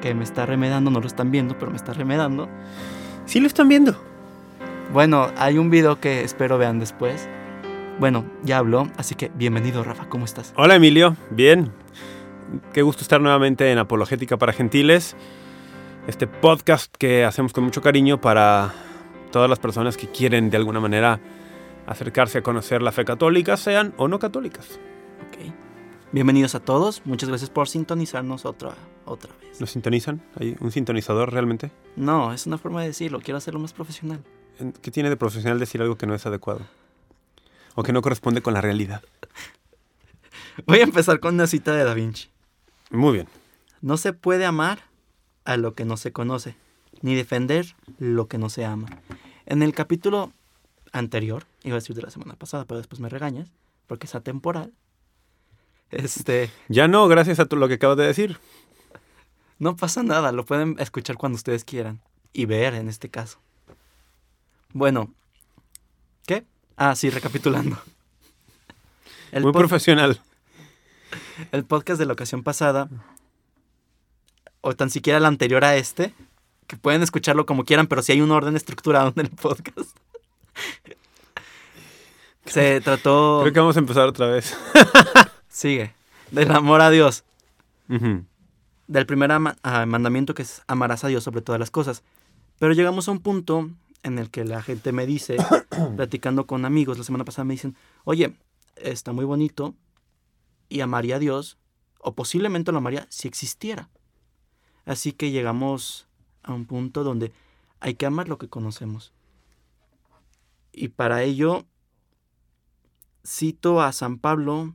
que me está remedando, no lo están viendo, pero me está remedando. Sí lo están viendo. Bueno, hay un video que espero vean después. Bueno, ya habló, así que bienvenido Rafa, ¿cómo estás? Hola Emilio, bien. Qué gusto estar nuevamente en Apologética para Gentiles. Este podcast que hacemos con mucho cariño para todas las personas que quieren de alguna manera acercarse a conocer la fe católica, sean o no católicas. Ok. Bienvenidos a todos, muchas gracias por sintonizarnos otra, otra vez. ¿Nos sintonizan? ¿Hay un sintonizador realmente? No, es una forma de decirlo, quiero hacerlo más profesional. ¿Qué tiene de profesional decir algo que no es adecuado? O que no corresponde con la realidad. Voy a empezar con una cita de Da Vinci. Muy bien. No se puede amar a lo que no se conoce, ni defender lo que no se ama. En el capítulo anterior, iba a decir de la semana pasada, pero después me regañas, porque es atemporal. Este, Ya no, gracias a tu- lo que acabas de decir. no pasa nada, lo pueden escuchar cuando ustedes quieran. Y ver en este caso. Bueno, ¿qué? Ah, sí, recapitulando. El, Muy profesional. el podcast de la ocasión pasada, o tan siquiera el anterior a este, que pueden escucharlo como quieran, pero si hay un orden estructurado en el podcast. Se trató... Creo que vamos a empezar otra vez. Sigue. Del amor a Dios. Del primer ah, mandamiento que es amarás a Dios sobre todas las cosas. Pero llegamos a un punto en el que la gente me dice, platicando con amigos la semana pasada, me dicen, oye, está muy bonito y amaría a Dios, o posiblemente lo amaría si existiera. Así que llegamos a un punto donde hay que amar lo que conocemos. Y para ello cito a San Pablo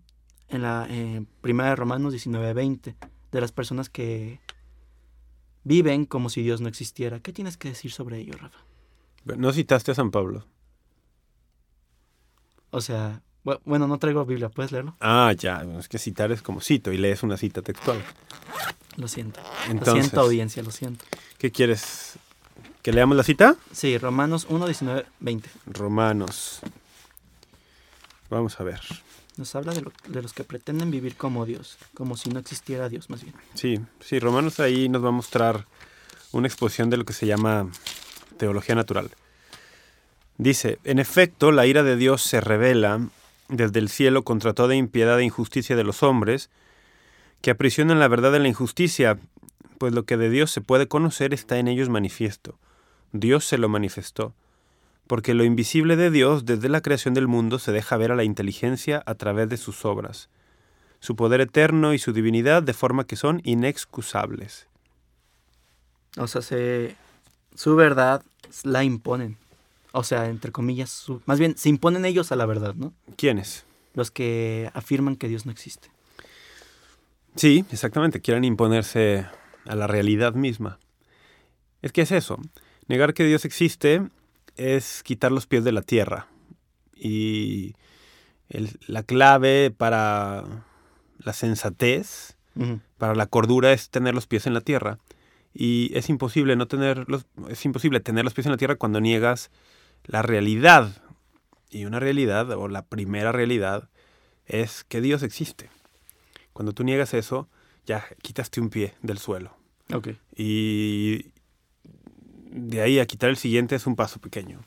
en la eh, primera de Romanos 19:20, de las personas que viven como si Dios no existiera. ¿Qué tienes que decir sobre ello, Rafa? No citaste a San Pablo. O sea, bu- bueno, no traigo Biblia, ¿puedes leerlo? Ah, ya. Es que citar es como cito y lees una cita textual. Lo siento. Entonces, Lo siento, audiencia, lo siento. ¿qué quieres? ¿Que leamos la cita? Sí, Romanos 1, 19, 20. Romanos. Vamos a ver. Nos habla de, lo- de los que pretenden vivir como Dios, como si no existiera Dios, más bien. Sí, sí, Romanos ahí nos va a mostrar una exposición de lo que se llama teología natural. Dice, en efecto, la ira de Dios se revela desde el cielo contra toda impiedad e injusticia de los hombres, que aprisionan la verdad en la injusticia, pues lo que de Dios se puede conocer está en ellos manifiesto. Dios se lo manifestó, porque lo invisible de Dios desde la creación del mundo se deja ver a la inteligencia a través de sus obras su poder eterno y su divinidad de forma que son inexcusables. O sea, se, su verdad la imponen. O sea, entre comillas, su- más bien se imponen ellos a la verdad, ¿no? ¿Quiénes? Los que afirman que Dios no existe. Sí, exactamente, quieren imponerse a la realidad misma. Es que es eso, negar que Dios existe es quitar los pies de la tierra. Y el- la clave para la sensatez, para la cordura es tener los pies en la tierra. Y es imposible no tener los, es imposible tener los pies en la tierra cuando niegas la realidad. Y una realidad, o la primera realidad, es que Dios existe. Cuando tú niegas eso, ya quitaste un pie del suelo. Ok. Y de ahí a quitar el siguiente es un paso pequeño.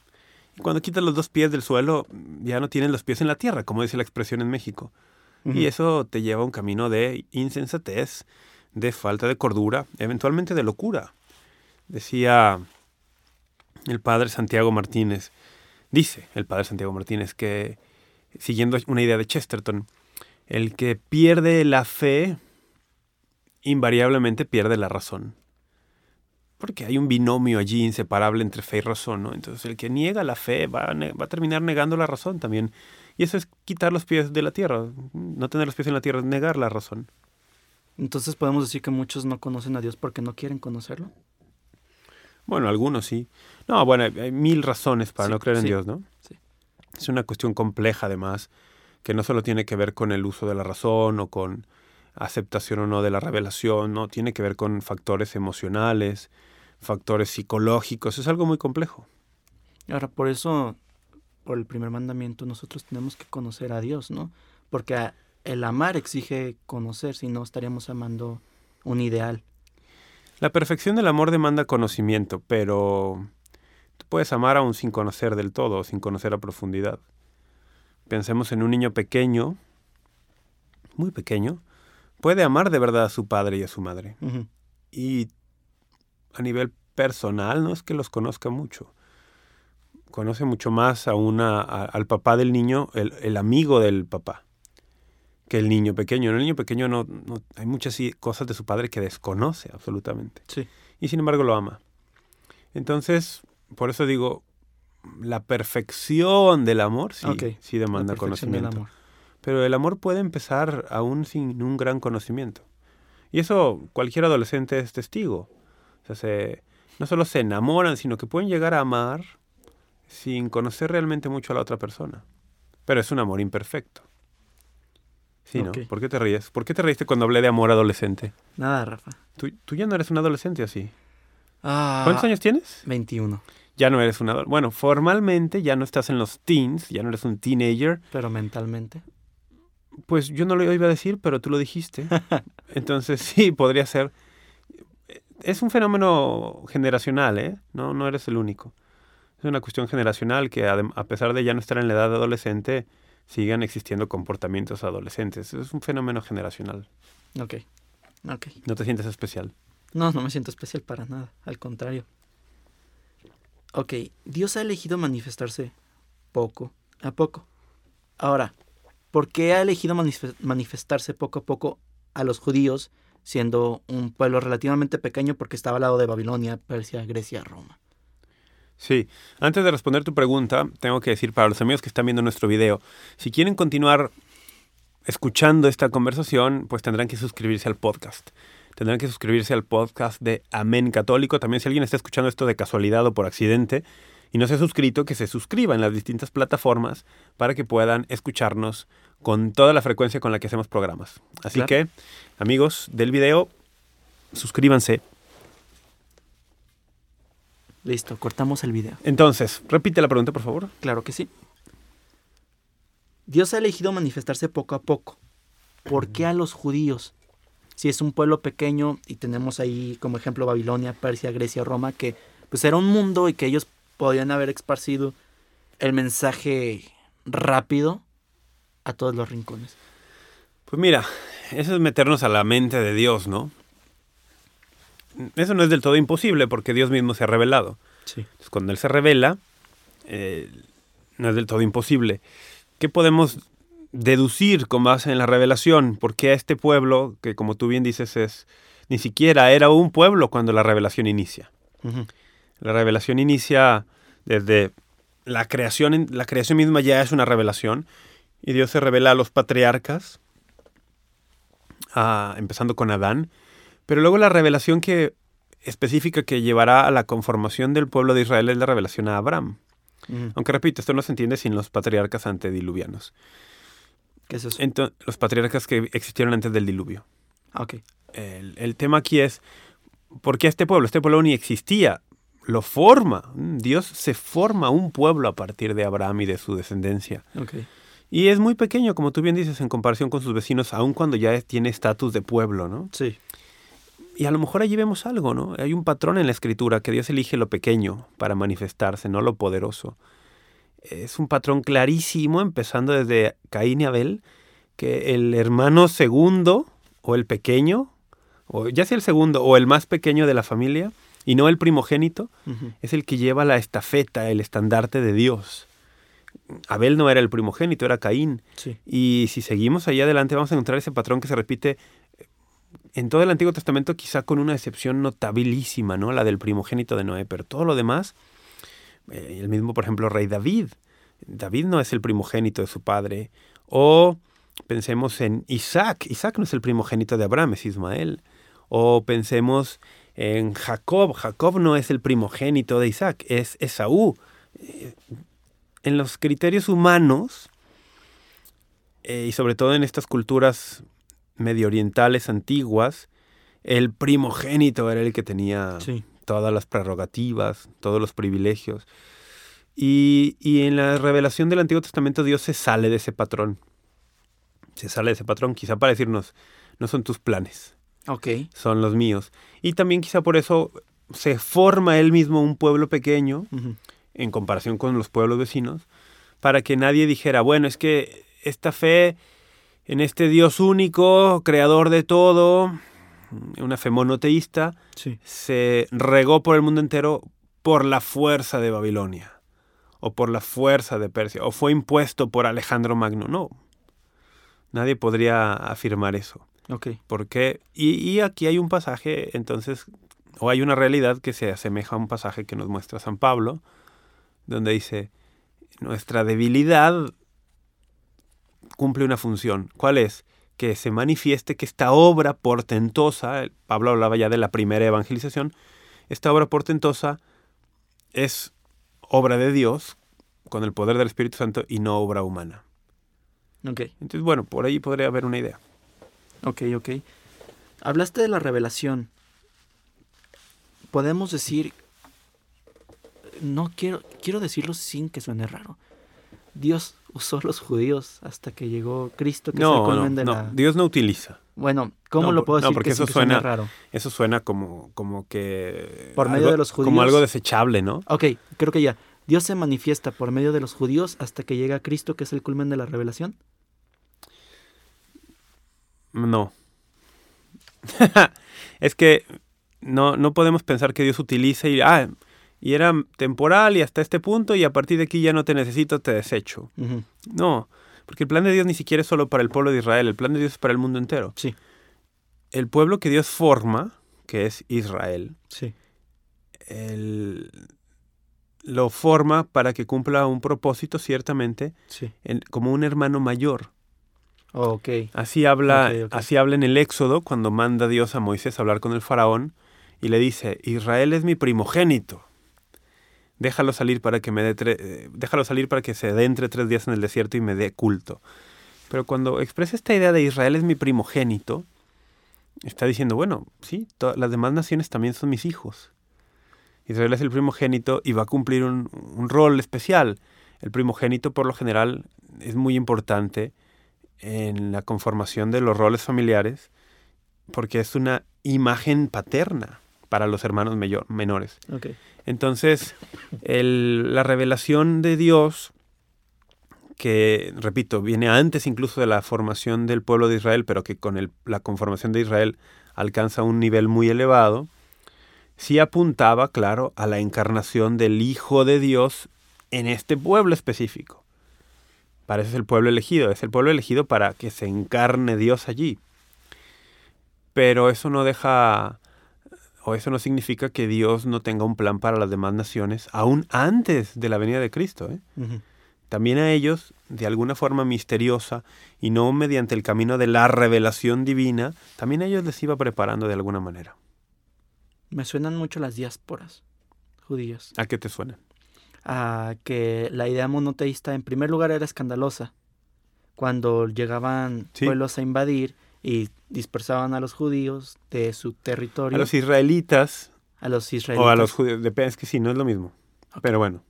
Y cuando quitas los dos pies del suelo, ya no tienes los pies en la tierra, como dice la expresión en México. Y eso te lleva a un camino de insensatez, de falta de cordura, eventualmente de locura. Decía el padre Santiago Martínez, dice el padre Santiago Martínez que, siguiendo una idea de Chesterton, el que pierde la fe invariablemente pierde la razón. Porque hay un binomio allí inseparable entre fe y razón, ¿no? Entonces el que niega la fe va a, va a terminar negando la razón también. Y eso es quitar los pies de la tierra. No tener los pies en la tierra es negar la razón. Entonces podemos decir que muchos no conocen a Dios porque no quieren conocerlo. Bueno, algunos sí. No, bueno, hay- hay mil razones para Sí, no creer en sí, Dios, ¿no? sí. Es una cuestión compleja, además, que no solo tiene que ver con el uso de la razón o con aceptación o no de la revelación, no, tiene que ver con factores emocionales, factores psicológicos, es algo muy complejo. Ahora, por eso, por el primer mandamiento, nosotros tenemos que conocer a Dios, ¿no? Porque el amar exige conocer, si no estaríamos amando un ideal. La perfección del amor demanda conocimiento, pero tú puedes amar aún sin conocer del todo, sin conocer a profundidad. Pensemos en un niño pequeño, muy pequeño, puede amar de verdad a su padre y a su madre. Y a nivel personal no es que los conozca mucho. Conoce mucho más a una, a- al papá del niño, el, el amigo del papá, que el niño pequeño. El niño pequeño no, no- hay muchas cosas de su padre que desconoce absolutamente. Sí. Y sin embargo lo ama. Entonces, por eso digo, la perfección del amor sí, sí demanda del conocimiento. amor. Pero el amor puede empezar aún sin un gran conocimiento. Y eso cualquier adolescente es testigo. O sea, se- no solo se enamoran, sino que pueden llegar a amar sin conocer realmente mucho a la otra persona. Pero es un amor imperfecto. Sí, ¿no? ¿Por qué te ríes? ¿Por qué te reíste cuando hablé de amor adolescente? Nada, Rafa. Tú, tú ya no eres un adolescente así. Ah, ¿Cuántos años tienes? 21, Ya no eres un adolescente. Bueno, formalmente ya no estás en los teens, ya no eres un teenager. pero mentalmente. Pues yo no lo iba a decir, pero tú lo dijiste. Entonces sí, podría ser. Es un fenómeno generacional, ¿eh? No, no eres el único. Es una cuestión generacional que a pesar de ya no estar en la edad adolescente, sigan existiendo comportamientos adolescentes. Es un fenómeno generacional. Ok. Ok. No te sientes especial. No, no me siento especial para nada. Al contrario. Ok, Dios ha elegido manifestarse poco a poco. Ahora, ¿por qué ha elegido manif- manifestarse poco a poco a los judíos, siendo un pueblo relativamente pequeño porque estaba al lado de Babilonia, Persia, Grecia, Roma? Sí, antes de responder tu pregunta, tengo que decir para los amigos que están viendo nuestro video, si quieren continuar escuchando esta conversación, pues tendrán que suscribirse al podcast. Tendrán que suscribirse al podcast de Amén Católico. También si alguien está escuchando esto de casualidad o por accidente y no se ha suscrito, que se suscriba en las distintas plataformas para que puedan escucharnos con toda la frecuencia con la que hacemos programas. Así Claro. que, amigos del video, suscríbanse. Listo, cortamos el video. Entonces, repite la pregunta, por favor. Claro que sí. Dios ha elegido manifestarse poco a poco. ¿Por qué a los judíos? Si es un pueblo pequeño y tenemos ahí como ejemplo Babilonia, Persia, Grecia, Roma, que pues era un mundo y que ellos podían haber esparcido el mensaje rápido a todos los rincones. Pues mira, eso es meternos a la mente de Dios, ¿no? Eso no es del todo imposible porque Dios mismo se ha revelado. Sí. Entonces, cuando Él se revela, eh, no es del todo imposible. ¿Qué podemos deducir con base en la revelación? Porque a este pueblo, que como tú bien dices, es ni siquiera era un pueblo cuando la revelación inicia. La revelación inicia desde la creación, la creación misma ya es una revelación y Dios se revela a los patriarcas, a- empezando con Adán, pero luego la revelación que específica que llevará a la conformación del pueblo de Israel es la revelación a Abraham. Ujú. Aunque repito, esto no se entiende sin los patriarcas antediluvianos. ¿Qué es eso? Entonces, los patriarcas que existieron antes del diluvio. Ah, ok. El, el tema aquí es, ¿por qué este pueblo? Este pueblo ni existía. Lo forma. Mm, Dios se forma un pueblo a partir de Abraham y de su descendencia. Ok. Y es muy pequeño, como tú bien dices, en comparación con sus vecinos, aun cuando ya tiene estatus de pueblo, ¿no? Sí. Y a lo mejor allí vemos algo, ¿no? Hay un patrón en la escritura que Dios elige lo pequeño para manifestarse, no lo poderoso. Es un patrón clarísimo, empezando desde Caín y Abel, que el hermano segundo, o el pequeño, o ya sea el segundo, o el más pequeño de la familia, y no el primogénito, es el que lleva la estafeta, el estandarte de Dios. Abel no era el primogénito, era Caín. Sí. Y si seguimos ahí adelante vamos a encontrar ese patrón que se repite en todo el Antiguo Testamento, quizá con una excepción notabilísima, ¿no? La del primogénito de Noé, pero todo lo demás, eh, el mismo, por ejemplo, rey David. David no es el primogénito de su padre. O pensemos en Isaac. Isaac no es el primogénito de Abraham, es Ismael. O pensemos en Jacob. Jacob no es el primogénito de Isaac, es Esaú. En los criterios humanos, eh, y sobre todo en estas culturas medio orientales antiguas, el primogénito era el que tenía todas las prerrogativas, todos los privilegios. Y, y, en la revelación del Antiguo Testamento Dios se sale de ese patrón. Se sale de ese patrón, quizá para decirnos, no son tus planes. Ok. Son los míos. Y también quizá por eso se forma él mismo un pueblo pequeño, en comparación con los pueblos vecinos, para que nadie dijera, bueno, es que esta fe en este Dios único, creador de todo, una fe monoteísta, se regó por el mundo entero por la fuerza de Babilonia, o por la fuerza de Persia, o fue impuesto por Alejandro Magno. No, nadie podría afirmar eso. Porque, y, y aquí hay un pasaje, entonces, o hay una realidad que se asemeja a un pasaje que nos muestra San Pablo, donde dice, nuestra debilidad cumple una función. ¿Cuál es? Que se manifieste que esta obra portentosa, Pablo hablaba ya de la primera evangelización, esta obra portentosa es obra de Dios con el poder del Espíritu Santo y no obra humana. Ok. Entonces, bueno, por ahí podría haber una idea. Ok, ok. Hablaste de la revelación. Podemos decir, no quiero, quiero decirlo sin que suene raro. Dios usó los judíos hasta que llegó Cristo, que no, es el no, no. Dios no utiliza. Bueno, ¿cómo lo puedo decir? No, porque que eso sin que suena raro. Eso suena como, como que. Por medio algo- de los Como judíos. algo desechable, ¿no? Ok, creo que ya. Dios se manifiesta por medio de los judíos hasta que llega Cristo, que es el culmen de la revelación. No. es que no, no podemos pensar que Dios utilice y. Ah, y era temporal y hasta este punto, y a partir de aquí ya no te necesito, te desecho. No, porque el plan de Dios ni siquiera es solo para el pueblo de Israel, el plan de Dios es para el mundo entero. Sí, El pueblo que Dios forma, que es Israel, sí. él lo forma para que cumpla un propósito, ciertamente, Sí. en- como un hermano mayor. Ok. Así habla, así habla en el Éxodo, cuando manda Dios a Moisés a hablar con el faraón, y le dice, Israel es mi primogénito. Déjalo salir para que me dé eh, déjalo salir para que se adentre tres días en el desierto y me dé culto. Pero cuando expresa esta idea de Israel es mi primogénito, está diciendo, bueno, sí, las demás naciones también son mis hijos. Israel es el primogénito y va a cumplir un rol especial. El primogénito, por lo general, es muy importante en la conformación de los roles familiares porque es una imagen paterna para los hermanos mayor- menores. Entonces, el- la revelación de Dios, que, repito, viene antes incluso de la formación del pueblo de Israel, pero que con el- la conformación de Israel alcanza un nivel muy elevado, sí apuntaba, claro, a la encarnación del Hijo de Dios en este pueblo específico. Para eso es el pueblo elegido, es el pueblo elegido para que se encarne Dios allí. Pero eso no deja o eso no significa que Dios no tenga un plan para las demás naciones, aún antes de la venida de Cristo. ¿eh? También a ellos, de alguna forma misteriosa, y no mediante el camino de la revelación divina, también a ellos les iba preparando de alguna manera. Me suenan mucho las diásporas judías. ¿A qué te suena? a que la idea monoteísta en primer lugar era escandalosa. Cuando llegaban Sí. pueblos a invadir y dispersaban a los judíos de su territorio, A los israelitas israelitas. o a los judíos, depende, es que sí, no es lo mismo. Pero bueno,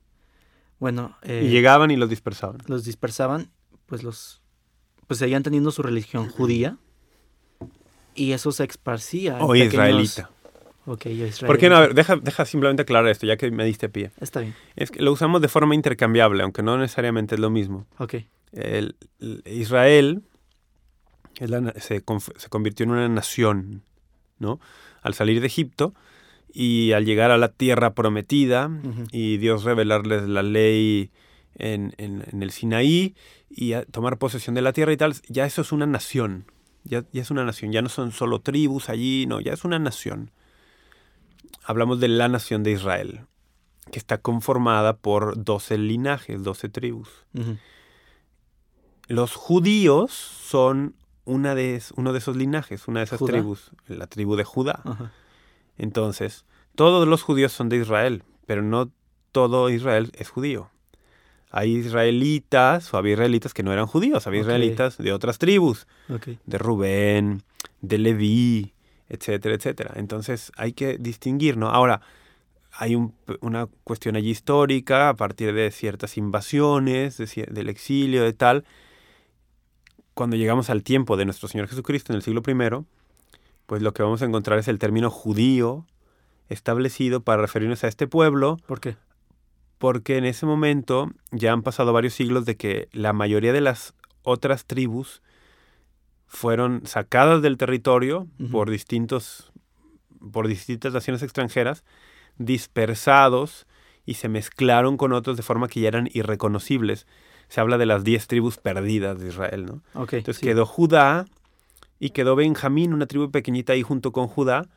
Bueno, eh, y llegaban y los dispersaban. los dispersaban, pues los pues seguían teniendo su religión judía y eso se esparcía. O pequeños- israelita. Ok, o israelita. ¿Por qué no? A ver, deja, deja simplemente aclarar esto, ya que me diste pie. Está bien. Es que lo usamos de forma intercambiable, aunque no necesariamente es lo mismo. Ok. El- el- Israel la se, convirtió en una nación, ¿no? Al salir de Egipto y al llegar a la tierra prometida y Dios revelarles la ley en, en- en el Sinaí y a tomar posesión de la tierra y tal, ya eso es una nación. Ya, ya es una nación, ya no son solo tribus allí, no, ya es una nación. Hablamos de la nación de Israel, que está conformada por 12 linajes, 12 tribus. Los judíos son una de, uno de esos linajes, una de esas ¿Judá? tribus, la tribu de Judá. Ajá. Entonces, todos los judíos son de Israel, pero no todo Israel es judío. Hay israelitas, o había israelitas que no eran judíos, había israelitas de otras tribus, de Rubén, de Leví, etcétera, etcétera. Entonces hay que distinguir, ¿no? Ahora, hay un- una cuestión allí histórica a partir de ciertas invasiones, de del exilio, de tal. Cuando llegamos al tiempo de nuestro Señor Jesucristo en el siglo I, pues lo que vamos a encontrar es el término judío establecido para referirnos a este pueblo, ¿Por qué? porque en ese momento ya han pasado varios siglos de que la mayoría de las otras tribus fueron sacadas del territorio por distintos por distintas naciones extranjeras, dispersados y se mezclaron con otros de forma que ya eran irreconocibles. Se habla de las diez tribus perdidas de Israel, ¿no? Entonces sí. quedó Judá y quedó Benjamín, una tribu pequeñita ahí junto con Judá,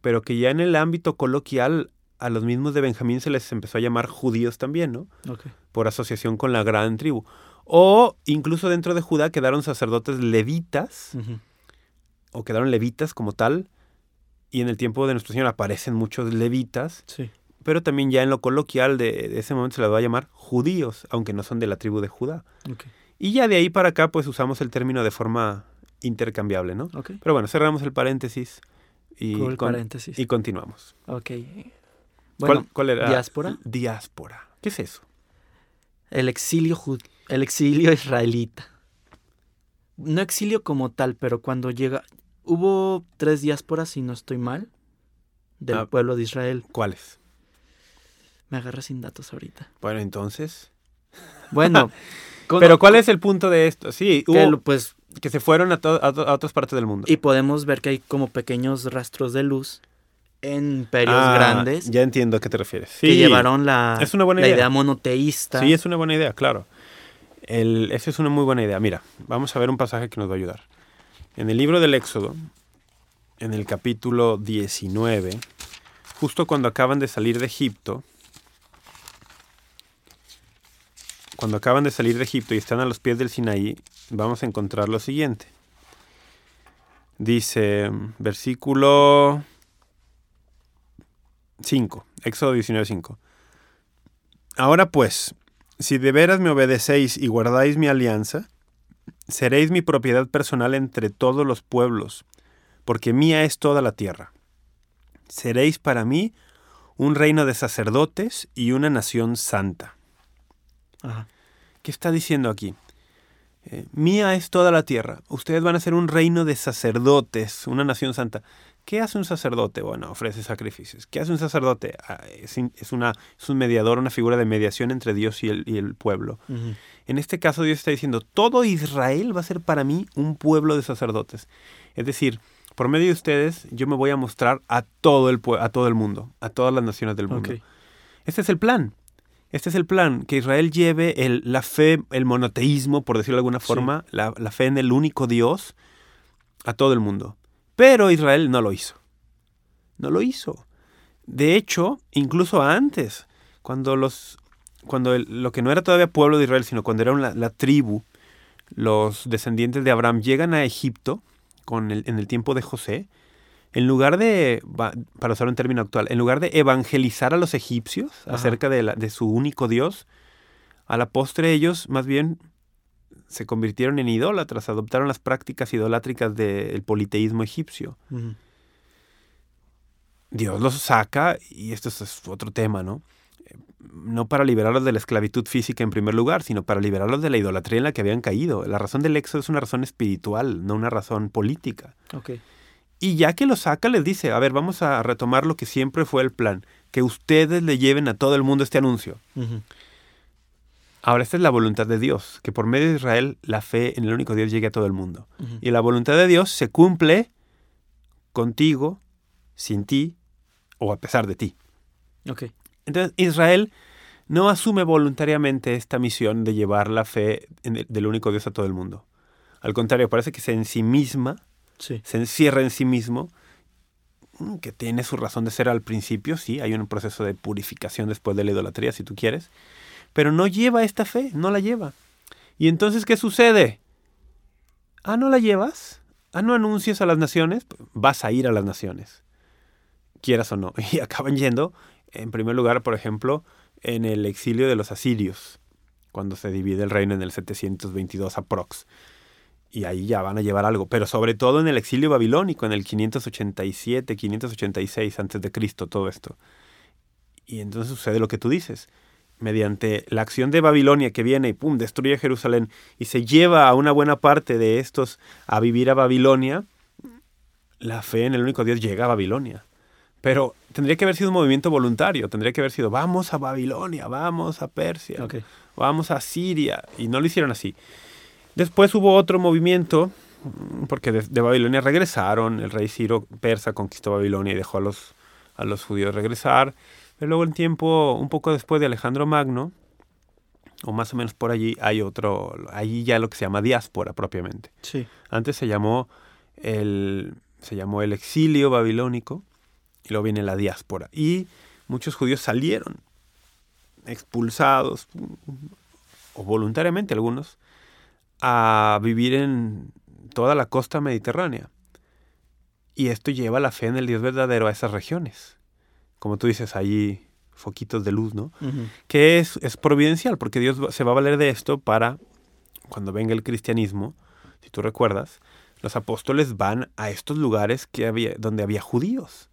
pero que ya en el ámbito coloquial a los mismos de Benjamín se les empezó a llamar judíos también, ¿no? Por asociación con la gran tribu. O incluso dentro de Judá quedaron sacerdotes levitas, o quedaron levitas como tal, y en el tiempo de nuestro Señor aparecen muchos levitas, Sí. Pero también ya en lo coloquial de, de ese momento se les va a llamar judíos, aunque no son de la tribu de Judá. Y ya de ahí para acá, pues usamos el término de forma intercambiable, ¿no? Pero bueno, cerramos el paréntesis y, Cool con- paréntesis. y continuamos. Ok. ¿Cuál, Bueno, cuál era? ¿diáspora? Diáspora. ¿Qué es eso? el exilio el exilio israelita. No exilio como tal, pero cuando llega hubo tres diásporas si no estoy mal del Ah. pueblo de Israel. ¿Cuáles? Me agarra sin datos ahorita. Bueno, entonces. Bueno, con- Pero ¿cuál es el punto de esto? Sí, que hubo- lo- pues que se fueron a, a to- a otras partes del mundo. y podemos ver que hay como pequeños rastros de luz en imperios Ah, grandes Ya entiendo a qué te refieres. Sí, que llevaron la, es una buena la idea. idea monoteísta. Sí, es una buena idea, claro. El, esa es una muy buena idea. Mira, vamos a ver un pasaje que nos va a ayudar. En el libro del Éxodo, en el capítulo 19, justo cuando acaban de salir de Egipto, cuando acaban de salir de Egipto y están a los pies del Sinaí, vamos a encontrar lo siguiente. Dice, versículo 5, Éxodo 19, 5. Ahora pues, si de veras me obedecéis y guardáis mi alianza, seréis mi propiedad personal entre todos los pueblos, porque mía es toda la tierra. Seréis para mí un reino de sacerdotes y una nación santa. Ajá. ¿Qué está diciendo aquí? Eh, mía es toda la tierra. Ustedes van a ser un reino de sacerdotes, una nación santa. ¿Qué hace un sacerdote? Bueno, ofrece sacrificios. ¿Qué hace un sacerdote? Ah, es, una, es un mediador, una figura de mediación entre Dios y el, y el pueblo. En este caso Dios está diciendo, todo Israel va a ser para mí un pueblo de sacerdotes. Es decir, por medio de ustedes yo me voy a mostrar a todo el, a todo el mundo, a todas las naciones del mundo. Ok. Este es el plan. Este es el plan, que Israel lleve el- la fe, el monoteísmo, por decirlo de alguna Sí. forma, la, la fe en el único Dios a todo el mundo. Pero Israel no lo hizo. No lo hizo. De hecho, incluso antes, cuando los cuando el- lo que no era todavía pueblo de Israel, sino cuando era una- la tribu, los descendientes de Abraham llegan a Egipto con el- en el tiempo de José, en lugar de, para usar un término actual, en lugar de evangelizar a los egipcios Ajá. acerca de, la- de su único Dios, a la postre ellos más bien se convirtieron en idólatras, adoptaron las prácticas idolátricas del politeísmo egipcio. Dios los saca, y esto es otro tema, ¿no? Eh, No para liberarlos de la esclavitud física en primer lugar, sino para liberarlos de la idolatría en la que habían caído. La razón del éxodo es una razón espiritual, no una razón política. Ok. Y ya que los saca, les dice, a ver, vamos a retomar lo que siempre fue el plan, que ustedes le lleven a todo el mundo este anuncio. Ahora, esta es la voluntad de Dios, que por medio de Israel la fe en el único Dios llegue a todo el mundo. Y la voluntad de Dios se cumple contigo, sin ti o a pesar de ti. Ok. Entonces, Israel no asume voluntariamente esta misión de llevar la fe en el- del único Dios a todo el mundo. Al contrario, parece que se ensimisma, Se encierra en sí mismo, mm, que tiene su razón de ser al principio, sí, hay un proceso de purificación después de la idolatría, si tú quieres, pero no lleva esta fe, no la lleva. ¿Y entonces qué sucede? Ah, ¿no la llevas? Ah, ¿no anuncias a las naciones? Vas a ir a las naciones, quieras o no. Y acaban yendo, en primer lugar, por ejemplo, en el exilio de los asirios, cuando se divide el reino en el 722 aprox. Y ahí ya van a llevar algo, pero sobre todo en el exilio babilónico, en el 587, 586 antes de Cristo, todo esto. Y entonces sucede lo que tú dices mediante la acción de Babilonia que viene y pum, destruye Jerusalén y se lleva a una buena parte de estos a vivir a Babilonia, la fe en el único Dios llega a Babilonia. Pero tendría que haber sido un movimiento voluntario, tendría que haber sido vamos a Babilonia, vamos a Persia, vamos a Siria, y no lo hicieron así. Después hubo otro movimiento, porque de, Babilonia regresaron, el rey Ciro persa conquistó Babilonia y dejó a los, a los judíos regresar. Pero luego el tiempo, un poco después de Alejandro Magno, o más o menos por allí, hay otro, allí ya lo que se llama diáspora propiamente. Sí. Antes se llamó el, se llamó el exilio babilónico y luego viene la diáspora. Y muchos judíos salieron expulsados, o voluntariamente algunos, a vivir en toda la costa mediterránea. Y esto lleva la fe en el Dios verdadero a esas regiones como tú dices, ahí foquitos de luz, ¿no? Que es, es providencial, porque Dios se va a valer de esto para, cuando venga el cristianismo, si tú recuerdas, los apóstoles van a estos lugares que había, donde había judíos,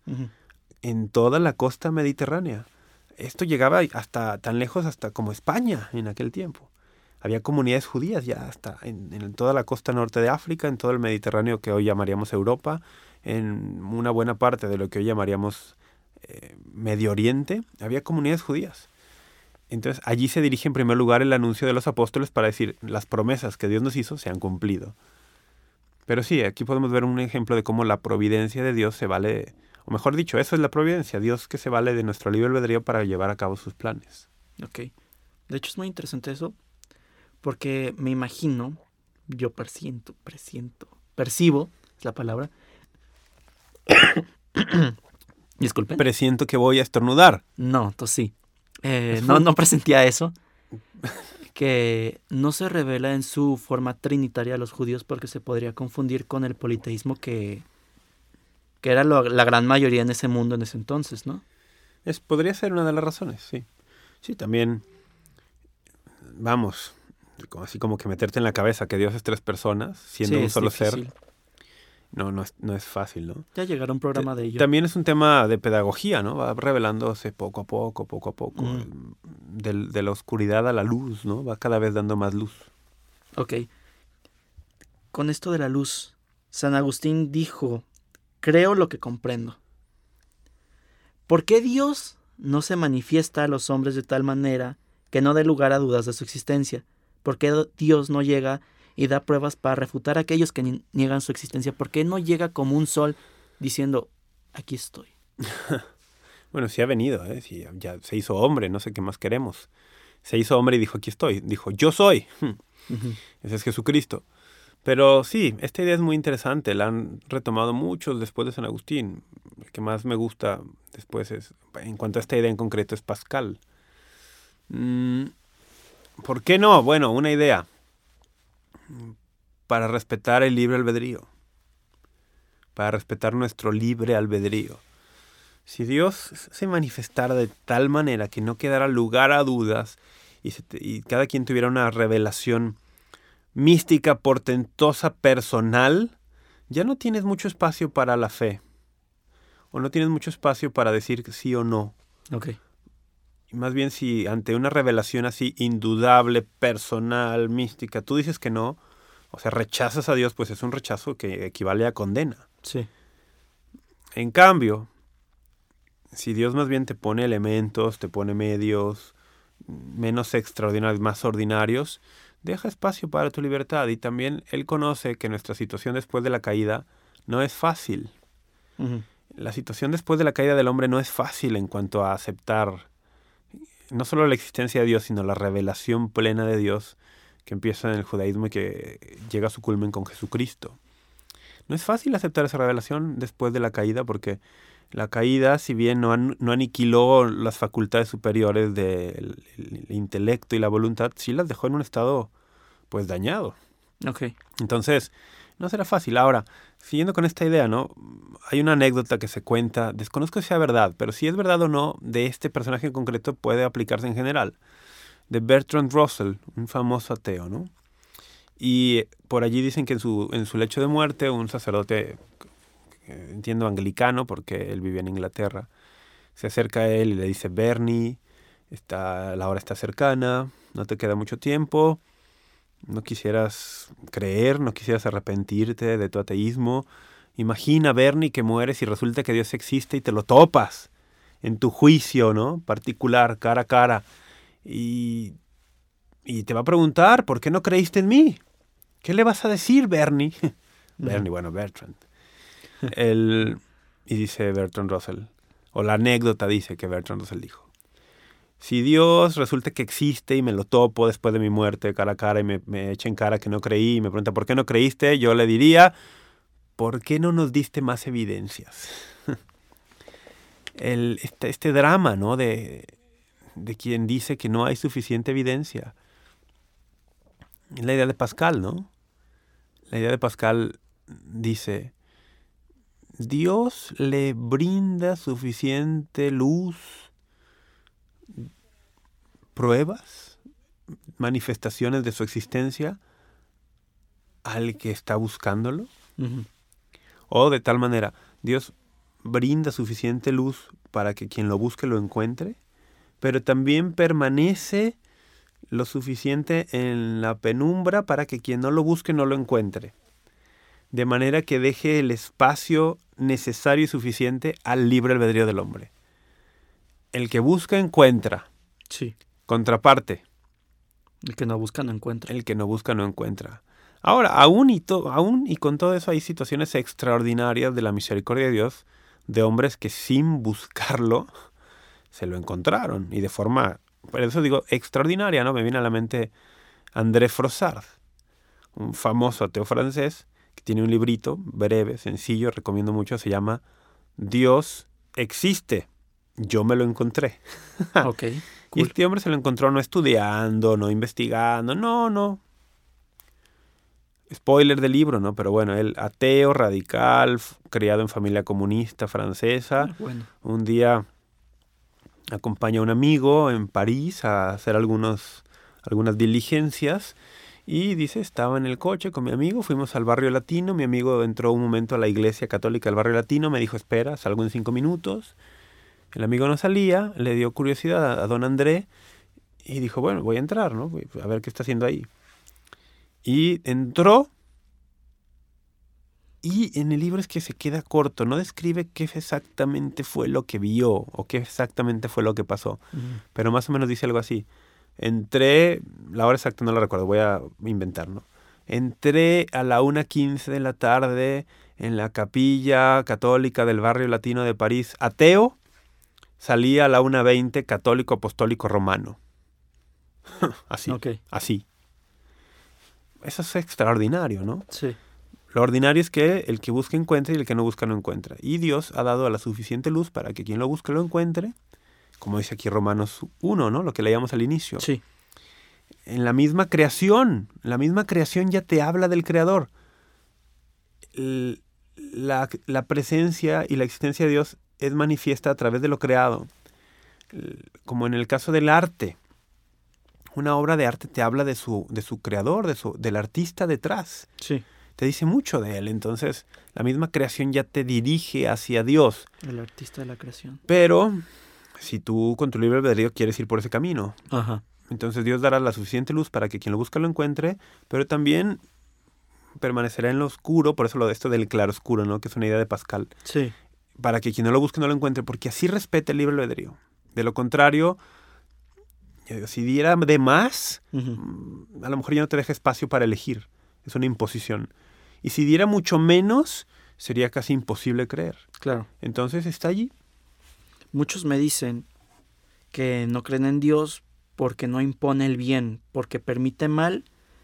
en toda la costa mediterránea. Esto llegaba hasta tan lejos hasta como España en aquel tiempo. Había comunidades judías ya hasta en, en toda la costa norte de África, en todo el Mediterráneo que hoy llamaríamos Europa, en una buena parte de lo que hoy llamaríamos eh, Medio Oriente, había comunidades judías. Entonces allí se dirige en primer lugar el anuncio de los apóstoles para decir las promesas que Dios nos hizo se han cumplido. Pero sí, aquí podemos ver un ejemplo de cómo la providencia de Dios se vale, o mejor dicho, eso es la providencia, Dios que se vale de nuestro libre albedrío para llevar a cabo sus planes. Ok. De hecho es muy interesante eso, porque me imagino, yo persiento, presiento, percibo, es la palabra, Disculpe. Presiento que voy a estornudar. No, tú sí. Eh, no, no presentía eso. Que no se revela en su forma trinitaria a los judíos porque se podría confundir con el politeísmo que, que era la gran mayoría en ese mundo en ese entonces, ¿no? Es, podría ser una de las razones, sí. Sí, también, vamos, así como que meterte en la cabeza que Dios es tres personas, siendo un solo ser no, no es, no es fácil, ¿no? Ya llegará un programa de ello. También es un tema de pedagogía, ¿no? Va revelándose poco a poco, poco a poco, mm. de, la oscuridad a la luz, ¿no? Va cada vez dando más luz. Ok. Con esto de la luz, San Agustín dijo, creo lo que comprendo. ¿Por qué Dios no se manifiesta a los hombres de tal manera que no dé lugar a dudas de su existencia? ¿Por qué Dios no llega y da pruebas para refutar a aquellos que niegan su existencia. porque no llega como un sol diciendo, aquí estoy? bueno, sí ha venido, ¿eh? ya se hizo hombre, no sé qué más queremos. Se hizo hombre y dijo, aquí estoy. Dijo, yo soy. Ese es Jesucristo. Pero sí, esta idea es muy interesante, la han retomado muchos después de San Agustín. El que más me gusta después es, en cuanto a esta idea en concreto, es Pascal. Mm, ¿Por qué no? Bueno, una idea para respetar el libre albedrío, para respetar nuestro libre albedrío. Si Dios se manifestara de tal manera que no quedara lugar a dudas y, cada quien tuviera una revelación mística, portentosa, personal, ya no tienes mucho espacio para la fe. O no tienes mucho espacio para decir sí o no. Ok. Y más bien si ante una revelación así indudable, personal, mística, tú dices que no, o sea, rechazas a Dios, pues es un rechazo que equivale a condena. Sí. En cambio, si Dios más bien te pone elementos, te pone medios menos extraordinarios, más ordinarios, deja espacio para tu libertad y también Él conoce que nuestra situación después de la caída no es fácil. La situación después de la caída del hombre no es fácil en cuanto a aceptar no solo la existencia de Dios, sino la revelación plena de Dios que empieza en el judaísmo y que llega a su culmen con Jesucristo. No es fácil aceptar esa revelación después de la caída porque la caída, si bien no, no aniquiló las facultades superiores del intelecto y la voluntad, sí las dejó en un estado pues dañado. Ok. Entonces, no será fácil. Ahora, siguiendo con esta idea, ¿no? Hay una anécdota que se cuenta, desconozco si sea verdad, pero si es verdad o no, de este personaje en concreto puede aplicarse en general. De Bertrand Russell, un famoso ateo, ¿no? Y por allí dicen que en su, en su lecho de muerte, un sacerdote, eh, entiendo anglicano, porque él vivía en Inglaterra, se acerca a él y le dice, Bernie, está, la hora está cercana, no te queda mucho tiempo, no quisieras creer, no quisieras arrepentirte de tu ateísmo. Imagina, Bernie, que mueres y resulta que Dios existe y te lo topas en tu juicio, ¿no? Particular, cara a cara. Y, y te va a preguntar, ¿por qué no creíste en mí? ¿Qué le vas a decir, Bernie? Bernie, bueno, Bertrand. El, y dice Bertrand Russell, o la anécdota dice que Bertrand Russell dijo, si Dios resulta que existe y me lo topo después de mi muerte cara a cara y me, me echa en cara que no creí y me pregunta por qué no creíste, yo le diría, ¿por qué no nos diste más evidencias? El, este, este drama, ¿no? De, de quien dice que no hay suficiente evidencia. Es la idea de Pascal, ¿no? La idea de Pascal dice, Dios le brinda suficiente luz, pruebas, manifestaciones de su existencia al que está buscándolo. O de tal manera, Dios brinda suficiente luz para que quien lo busque lo encuentre, pero también permanece lo suficiente en la penumbra para que quien no lo busque no lo encuentre. De manera que deje el espacio necesario y suficiente al libre albedrío del hombre. El que busca encuentra. Sí. Contraparte, El que no busca no encuentra. el que no busca no encuentra. Ahora, aún y, to- aún y con todo eso hay situaciones extraordinarias de la misericordia de Dios de hombres que sin buscarlo se lo encontraron y de forma, por eso digo, extraordinaria, ¿no? Me viene a la mente André Frossard, un famoso ateo francés que tiene un librito breve, sencillo, recomiendo mucho, se llama Dios existe, yo me lo encontré. ok. Y este hombre se lo encontró no estudiando, no investigando, no, no. Spoiler del libro, ¿no? Pero bueno, él ateo, radical, criado en familia comunista francesa, Ah, Bueno. un día acompaña a un amigo en París a hacer algunos, algunas diligencias y dice, estaba en el coche con mi amigo, fuimos al barrio latino, mi amigo entró un momento a la iglesia católica del barrio latino, me dijo, espera, salgo en cinco minutos. El amigo no salía, le dio curiosidad a, don André y dijo, bueno, voy a entrar, ¿no? A ver qué está haciendo ahí. Y entró y en el libro es que se queda corto, no describe qué exactamente fue lo que vio o qué exactamente fue lo que pasó, pero más o menos dice algo así. Entré, la hora exacta no la recuerdo, voy a inventar, ¿no? Entré a la 1.15 de la tarde en la capilla católica del barrio latino de París, ateo, salí a la 1.20 católico apostólico romano. así, así. Eso es extraordinario, ¿no? Sí. Lo ordinario es que el que busca encuentra y el que no busca no encuentra. Y Dios ha dado la suficiente luz para que quien lo busque lo encuentre, como dice aquí Romanos 1, ¿no? Lo que leíamos al inicio. Sí. En la misma creación, la misma creación ya te habla del Creador. La, la presencia y la existencia de Dios es manifiesta a través de lo creado. Como en el caso del arte. Una obra de arte te habla de su, de su creador, de su, del artista detrás Sí. te dice mucho de él. Entonces, la misma creación ya te dirige hacia Dios. El artista de la creación. Pero, si tú con tu libre albedrío quieres ir por ese camino, Ajá. entonces Dios dará la suficiente luz para que quien lo busca lo encuentre, pero también permanecerá en lo oscuro, por eso lo de esto del claro oscuro, ¿no? Que es una idea de Pascal, Sí. Para que quien no lo busque no lo encuentre, porque así respeta el libre albedrío. De lo contrario, si diera de más, mm, a lo mejor ya no te deja espacio para elegir. Es una imposición. Y si diera mucho menos, sería casi imposible creer. Claro. Entonces está allí. Muchos me dicen que no creen en Dios porque no impone el bien, porque permite mal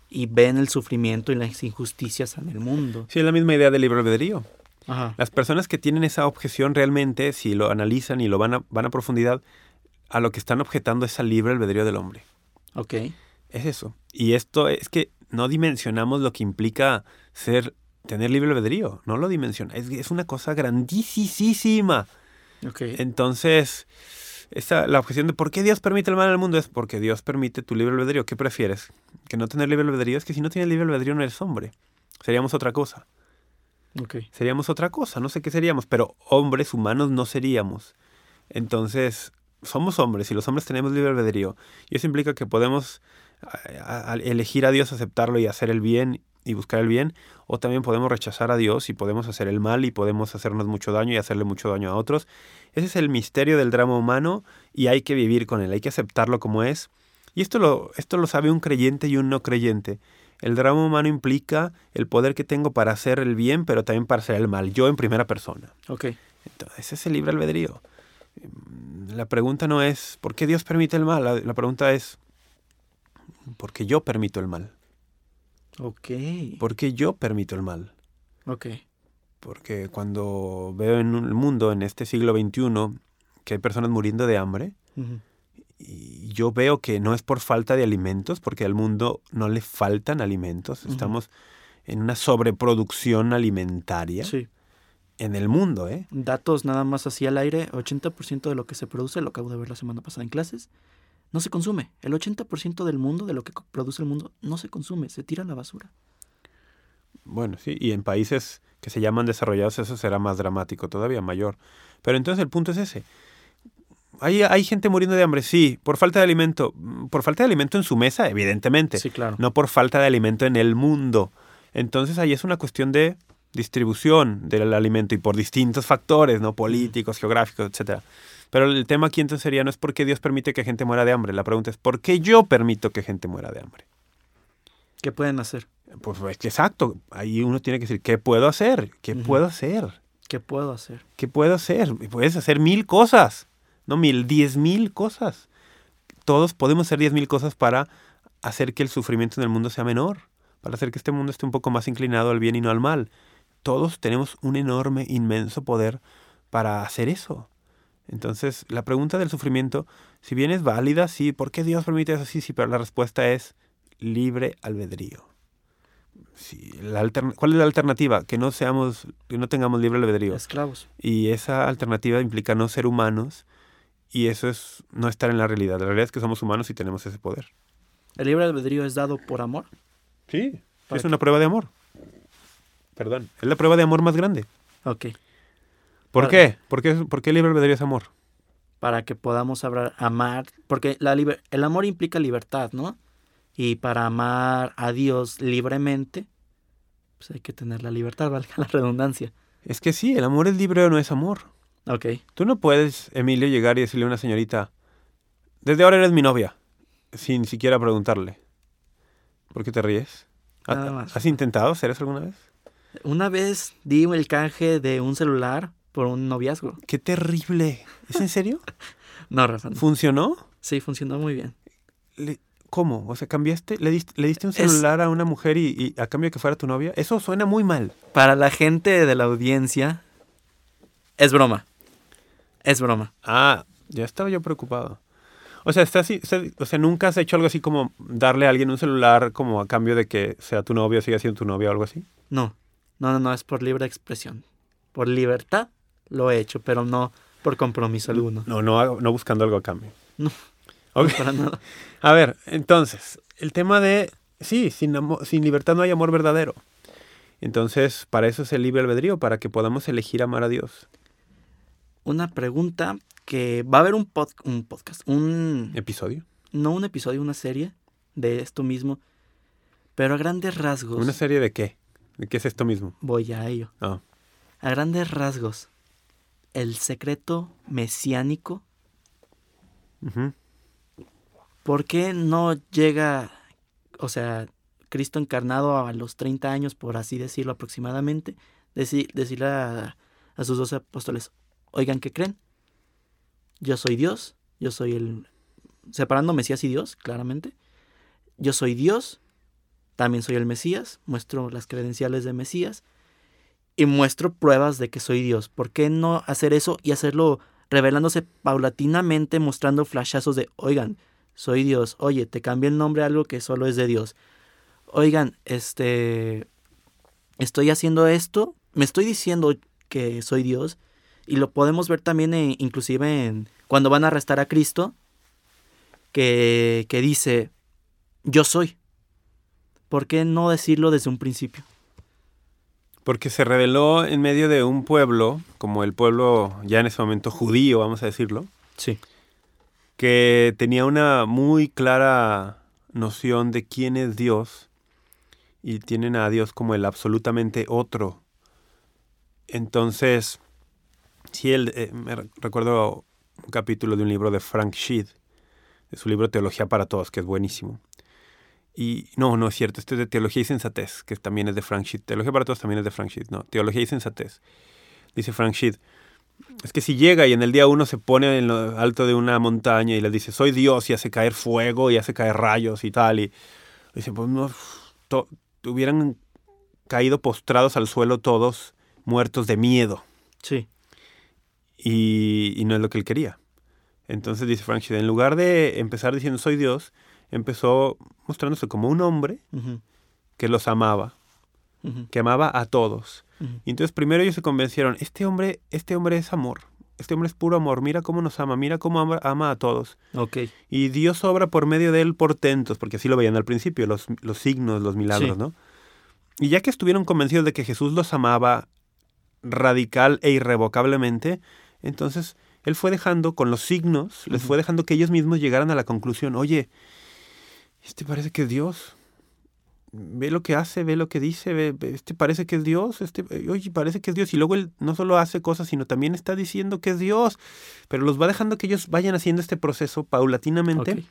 y ven el sufrimiento y las injusticias en el mundo. Sí, es la misma idea del libre albedrío. Ajá. Las personas que tienen esa objeción realmente, si lo analizan y lo van a, van a profundidad, a lo que están objetando es al libre albedrío del hombre. Ok. Es eso. Y esto es que no dimensionamos lo que implica ser, tener libre albedrío. No lo dimensiona. Es, es una cosa grandísima. Ok. Entonces, esta, la objeción de por qué Dios permite el mal en el mundo es porque Dios permite tu libre albedrío. ¿Qué prefieres? ¿Que no tener libre albedrío? Es que si no tienes libre albedrío no eres hombre. Seríamos otra cosa. Seríamos otra cosa. No sé qué seríamos, pero hombres humanos no seríamos. Entonces, somos hombres y los hombres tenemos libre albedrío. Y eso implica que podemos elegir a Dios, aceptarlo y hacer el bien y buscar el bien, o también podemos rechazar a Dios y podemos hacer el mal y podemos hacernos mucho daño y hacerle mucho daño a otros. Ese es el misterio del drama humano y hay que vivir con él, hay que aceptarlo como es. Y esto lo, esto lo sabe un creyente y un no creyente. El drama humano implica el poder que tengo para hacer el bien, pero también para hacer el mal, yo en primera persona. Ok. Entonces, ese es el libre albedrío. La pregunta no es ¿por qué Dios permite el mal? La, la pregunta es ¿por qué yo permito el mal? Ok. ¿Por qué yo permito el mal? Ok. Porque cuando veo en el mundo, en este siglo XXI, que hay personas muriendo de hambre, Ujú. Y yo veo que no es por falta de alimentos, porque al mundo no le faltan alimentos, estamos en una sobreproducción alimentaria Sí. en el mundo, ¿eh? Datos nada más así al aire, 80% de lo que se produce, lo acabo de ver la semana pasada en clases, no se consume. El 80% del mundo, de lo que produce el mundo, no se consume, se tira a la basura. Bueno, sí, y en países que se llaman desarrollados eso será más dramático, todavía mayor. Pero entonces el punto es ese. ¿Hay, hay gente muriendo de hambre? Sí. ¿Por falta de alimento? Mm, Por falta de alimento en su mesa, evidentemente. Sí, claro. No por falta de alimento en el mundo. Entonces ahí es una cuestión de distribución del alimento y por distintos factores, ¿no? Políticos, geográficos, etcétera. Pero el tema aquí entonces sería no es por qué Dios permite que gente muera de hambre. La pregunta es ¿por qué yo permito que gente muera de hambre? ¿Qué pueden hacer? Pues es que exacto. Ahí uno tiene que decir, ¿qué puedo hacer? ¿Qué puedo hacer? ¿Qué puedo hacer? ¿Qué puedo hacer? Y Puedes hacer mil cosas. No mil, diez mil cosas. Todos podemos hacer diez mil cosas para hacer que el sufrimiento en el mundo sea menor. Para hacer que este mundo esté un poco más inclinado al bien y no al mal. Todos tenemos un enorme, inmenso poder para hacer eso. Entonces, la pregunta del sufrimiento, si bien es válida, sí, ¿por qué Dios permite eso? Sí, sí, pero la respuesta es libre albedrío. Sí, la ¿Cuál es la alternativa? Que no seamos, que no tengamos libre albedrío. Esclavos. Y esa alternativa implica no ser humanos y eso es no estar en la realidad. La realidad es que somos humanos y tenemos ese poder. ¿El libre albedrío es dado por amor? Sí. ¿Para Es qué? una prueba de amor. Perdón. Es la prueba de amor más grande. Ok. ¿Por qué? ¿Por qué, ¿Por qué el libre albedrío es amor? Para que podamos hablar, amar, porque la liber- el amor implica libertad, ¿no? Y para amar a Dios libremente, pues hay que tener la libertad, valga la redundancia. Es que sí, el amor es libre o no es amor. Ok. Tú no puedes, Emilio, llegar y decirle a una señorita, desde ahora eres mi novia, sin siquiera preguntarle. ¿Por qué te ríes? ¿Ha- Nada más. ¿Has intentado hacer eso alguna vez? Una vez di el canje de un celular por un noviazgo. ¡Qué terrible! ¿Es en serio? No, Rafa. no. ¿Funcionó? Sí, funcionó muy bien. Le- ¿Cómo? O sea, cambiaste, le diste, le diste un Es- celular a una mujer y, y a cambio de que fuera tu novia. Eso suena muy mal. Para la gente de la audiencia, es broma. Es broma. Ah, ya estaba yo preocupado. O sea, estás, estás- o sea, nunca has hecho algo así como darle a alguien un celular como a cambio de que sea tu novia, siga siendo tu novia o algo así. No, no, no, no, es por libre expresión. Por libertad lo he hecho, pero no por compromiso alguno. No, no, no buscando algo a cambio. No. Para nada. A ver, entonces, el tema de, sí, sin, amo- sin libertad no hay amor verdadero. Entonces, para eso es el libre albedrío, para que podamos elegir amar a Dios. Una pregunta que va a haber un, pod- un podcast, un, Episodio. no un episodio, una serie de esto mismo, pero a grandes rasgos, ¿Una serie de qué? ¿De qué es esto mismo? voy a ello, Ah. a grandes rasgos, el secreto mesiánico, ujú. ¿por qué no llega, o sea, Cristo encarnado a los 30 años, por así decirlo aproximadamente, deci- decirle a, a sus doce apóstoles, oigan, ¿qué creen? Yo soy Dios, yo soy el... Separando Mesías y Dios, claramente. Yo soy Dios, también soy el Mesías, muestro las credenciales de Mesías y muestro pruebas de que soy Dios. ¿Por qué no hacer eso y hacerlo revelándose paulatinamente, mostrando flashazos de, oigan, soy Dios, oye, te cambié el nombre a algo que solo es de Dios. oigan, este, estoy haciendo esto, me estoy diciendo que soy Dios, y lo podemos ver también en- inclusive en cuando van a arrestar a Cristo, que, que dice, yo soy. ¿Por qué no decirlo desde un principio? Porque se reveló en medio de un pueblo, como el pueblo ya en ese momento judío, vamos a decirlo, Sí. que tenía una muy clara noción de quién es Dios y tienen a Dios como el absolutamente otro. Entonces, sí, el, eh, me re- recuerdo un capítulo de un libro de Frank Sheed, de su libro Teología para Todos, que es buenísimo. Y no, no es cierto, este es de Teología y Sensatez, que también es de Frank Sheed. Teología para Todos también es de Frank Sheed, no, Teología y Sensatez. Dice Frank Sheed, es que si llega y en el día uno se pone en lo alto de una montaña y le dice, soy Dios y hace caer fuego y hace caer rayos y tal, y dice, pues no, to- hubieran caído postrados al suelo todos muertos de miedo. Sí. Y, y no es lo que él quería. Entonces dice Frank en lugar de empezar diciendo soy Dios, empezó mostrándose como un hombre que los amaba, que amaba a todos. Y entonces primero ellos se convencieron, este hombre, este hombre es amor, este hombre es puro amor, mira cómo nos ama, mira cómo ama, ama a todos. Ok. Y Dios obra por medio de él portentos, porque así lo veían al principio, los, los signos, los milagros, Sí. ¿no? Y ya que estuvieron convencidos de que Jesús los amaba radical e irrevocablemente, entonces él fue dejando con los signos, les fue dejando que ellos mismos llegaran a la conclusión, oye, este parece que es Dios. Ve lo que hace, ve lo que dice, ve, ve, este parece que es Dios, este, eh, oye, parece que es Dios. Y luego él no solo hace cosas, sino también está diciendo que es Dios. Pero los va dejando que ellos vayan haciendo este proceso paulatinamente.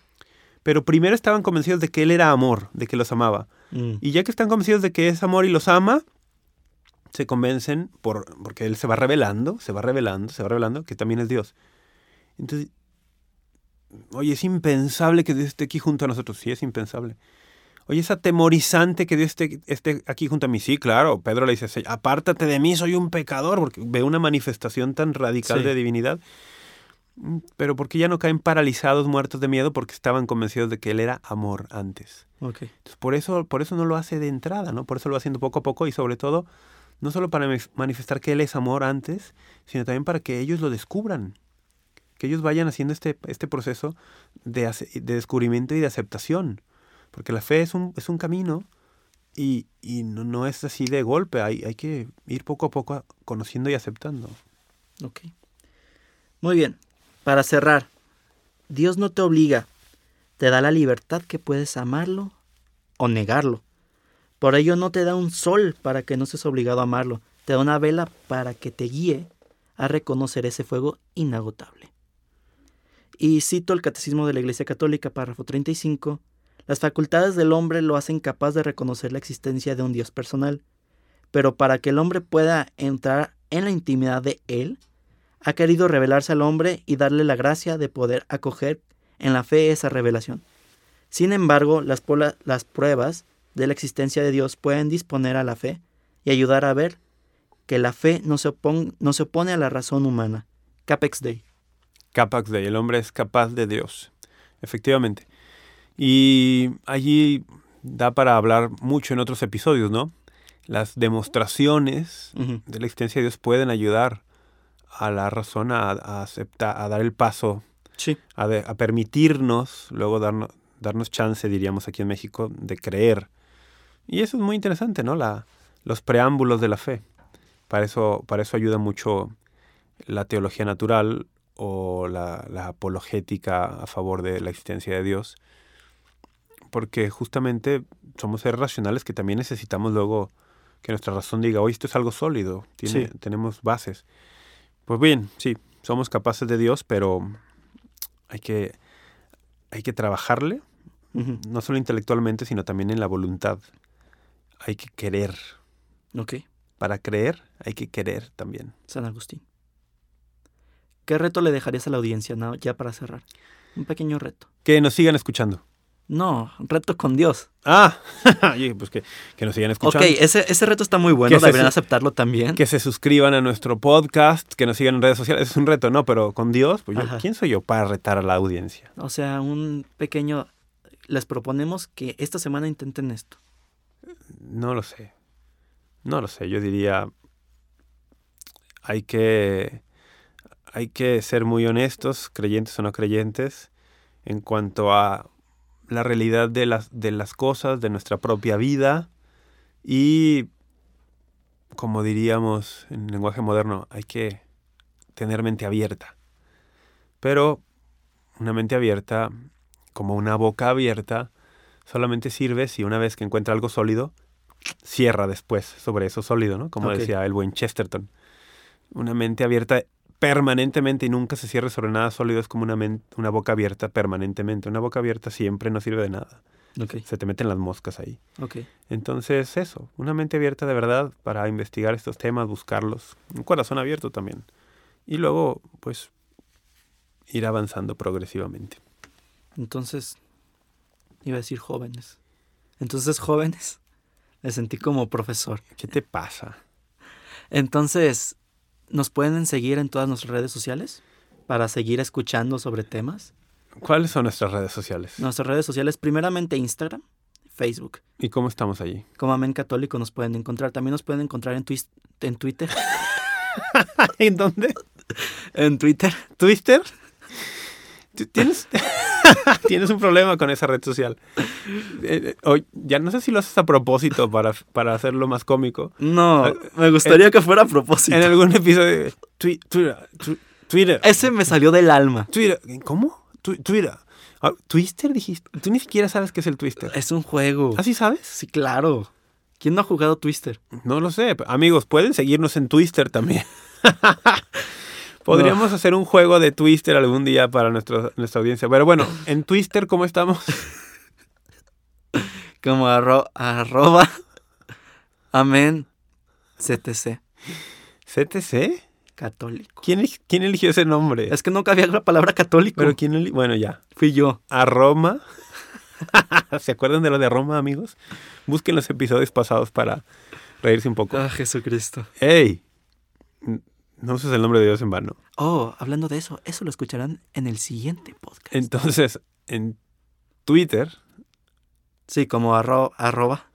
Pero primero estaban convencidos de que él era amor, de que los amaba. Mm, Y ya que están convencidos de que es amor y los ama, se convencen por, porque él se va revelando, se va revelando, se va revelando que también es Dios. Entonces, oye, es impensable que Dios esté aquí junto a nosotros. Sí, es impensable. Oye, es atemorizante que Dios esté, esté aquí junto a mí. Sí, claro. Pedro le dice, "Sí, apártate de mí, soy un pecador, porque ve una manifestación tan radical Sí. de divinidad. Mm, Pero ¿por qué ya no caen paralizados, muertos de miedo? Porque estaban convencidos de que Él era amor antes. Entonces, por eso, por eso no lo hace de entrada, ¿no? Por eso lo va haciendo poco a poco y sobre todo, no solo para manifestar que Él es amor antes, sino también para que ellos lo descubran. Que ellos vayan haciendo este, este proceso de, de descubrimiento y de aceptación. Porque la fe es un, es un camino y, y no, no es así de golpe. Hay, hay que ir poco a poco conociendo y aceptando. Ok. Muy bien. Para cerrar, Dios no te obliga, te da la libertad que puedes amarlo o negarlo. Por ello no te da un sol para que no estés obligado a amarlo, te da una vela para que te guíe a reconocer ese fuego inagotable. Y cito el Catecismo de la Iglesia Católica, párrafo 35, las facultades del hombre lo hacen capaz de reconocer la existencia de un Dios personal, pero para que el hombre pueda entrar en la intimidad de Él, ha querido revelarse al hombre y darle la gracia de poder acoger en la fe esa revelación. Sin embargo, las, las pruebas de la existencia de Dios pueden disponer a la fe y ayudar a ver que la fe no se, opon- no se opone a la razón humana. Capex Dei. Capax Dei, el hombre es capaz de Dios, efectivamente. Y allí da para hablar mucho en otros episodios, ¿no? Las demostraciones de la existencia de Dios pueden ayudar a la razón a, a aceptar, a dar el paso, Sí. a, de- a permitirnos, luego darnos, darnos chance, diríamos aquí en México, de creer. Y eso es muy interesante, ¿no? La, los preámbulos de la fe. Para eso, para eso ayuda mucho la teología natural o la, la apologética a favor de la existencia de Dios. Porque justamente somos seres racionales que también necesitamos luego que nuestra razón diga, oye, esto es algo sólido, tiene, Sí. tenemos bases. Pues bien, sí, somos capaces de Dios, pero hay que, hay que trabajarle, no solo intelectualmente, sino también en la voluntad. Hay que querer. Ok. Para creer hay que querer también. San Agustín. ¿Qué reto le dejarías a la audiencia no? ya para cerrar? Un pequeño reto. Que nos sigan escuchando. No, reto con Dios. Ah, pues que, que nos sigan escuchando. Ok, ese, ese reto está muy bueno, Que deberían aceptarlo también. Que se suscriban a nuestro podcast, que nos sigan en redes sociales. Es un reto, ¿no? Pero con Dios, pues yo. ¿quién soy yo para retar a la audiencia? O sea, un pequeño... Les proponemos que esta semana intenten esto. No lo sé. No lo sé. Yo diría, hay que, hay que ser muy honestos, creyentes o no creyentes, en cuanto a la realidad de las, de las cosas, de nuestra propia vida y, como diríamos en lenguaje moderno, hay que tener mente abierta. Pero una mente abierta, como una boca abierta, solamente sirve si una vez que encuentra algo sólido, cierra después sobre eso sólido, ¿no? Como decía el buen Chesterton. Una mente abierta permanentemente y nunca se cierre sobre nada sólido es como una, una boca abierta permanentemente. Una boca abierta siempre no sirve de nada. Se te meten las moscas ahí. Entonces, eso, una mente abierta de verdad para investigar estos temas, buscarlos. Un corazón abierto también. Y luego, pues, ir avanzando progresivamente. Entonces, iba a decir jóvenes. Entonces, jóvenes, me sentí como profesor. ¿Qué te pasa? Entonces, ¿nos pueden seguir en todas nuestras redes sociales para seguir escuchando sobre temas? ¿Cuáles son nuestras redes sociales? Nuestras redes sociales, primeramente Instagram, Facebook. ¿Y cómo estamos allí? Como Amén Católico nos pueden encontrar. También nos pueden encontrar en, twis- en Twitter. ¿En dónde? en Twitter. ¿Twitter? ¿Tú ¿Tienes, tienes un problema con esa red social. Eh, eh, o- ya no sé si lo haces a propósito para, para hacerlo más cómico. No, Eh, me gustaría que fuera a propósito. En algún episodio. Twi- Twitter. Twitter. Ese me salió del alma. Twitter. ¿Cómo? Twitter. Ah, ¿Twister dijiste? Tú ni siquiera sabes qué es el Twister. Es un juego. ¿Así sabes? Sí, claro. ¿Quién no ha jugado Twister? No lo sé. Amigos, pueden seguirnos en Twister también. Podríamos hacer un juego de Twister algún día para nuestro- nuestra audiencia. Pero bueno, en Twister, ¿cómo estamos? Como arro- arroba amén CTC ¿CTC? católico. ¿Quién, quién eligió ese nombre? Es que no cabía la palabra católico. Pero quién Bueno, ya. Fui yo. A Roma. ¿Se acuerdan de lo de Roma, amigos? Busquen los episodios pasados para reírse un poco. Ah, Jesucristo. ¡Ey! No uses el nombre de Dios en vano. Oh, hablando de eso, eso lo escucharán en el siguiente podcast. Entonces, en Twitter, Sí, como arro- arroba.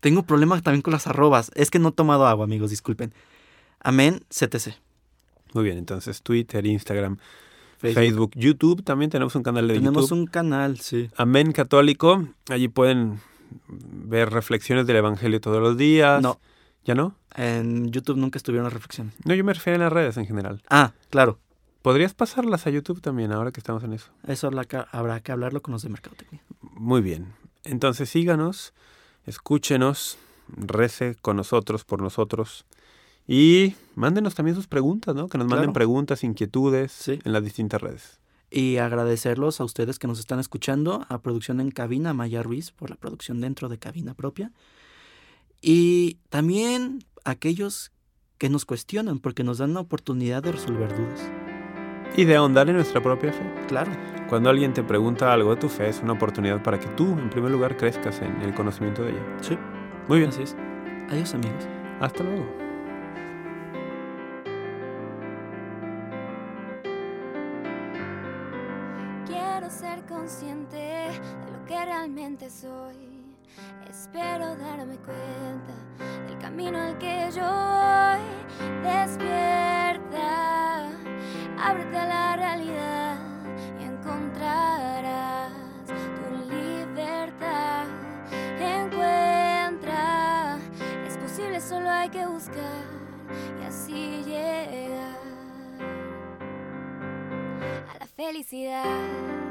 Tengo problemas también con las arrobas. Es que no he tomado agua, amigos, disculpen. Amén CTC. muy bien, entonces Twitter, Instagram, Facebook. Facebook, YouTube, también tenemos un canal de Tenemos YouTube. un canal, sí. Amén Católico, allí pueden ver reflexiones del Evangelio todos los días. No, ¿Ya no? En YouTube nunca estuvieron las reflexiones. No, yo me refiero a las redes en general. Ah, claro. ¿Podrías pasarlas a YouTube también, ahora que estamos en eso? Eso habrá que hablarlo con los de Mercadotecnia. Muy bien. Entonces síganos, escúchenos, rece con nosotros, por nosotros. Y mándenos también sus preguntas, ¿no? Que nos manden Claro. preguntas, inquietudes Sí. en las distintas redes. Y agradecerlos a ustedes que nos están escuchando, a Producción en Cabina, Maya Ruiz, por la producción dentro de Cabina Propia. Y también aquellos que nos cuestionan, porque nos dan la oportunidad de resolver dudas. Y de ahondar en nuestra propia fe. Claro. Cuando alguien te pregunta algo de tu fe, es una oportunidad para que tú, en primer lugar, crezcas en el conocimiento de ella. Sí, Muy bien. así es. Adiós, amigos. Hasta luego. Quiero ser consciente de lo que realmente soy. Espero darme cuenta del camino al que yo voy. Despierta, ábrete a la realidad y encontrarás tu libertad. Encuentra, es posible, solo hay que buscar y así llegar a la felicidad.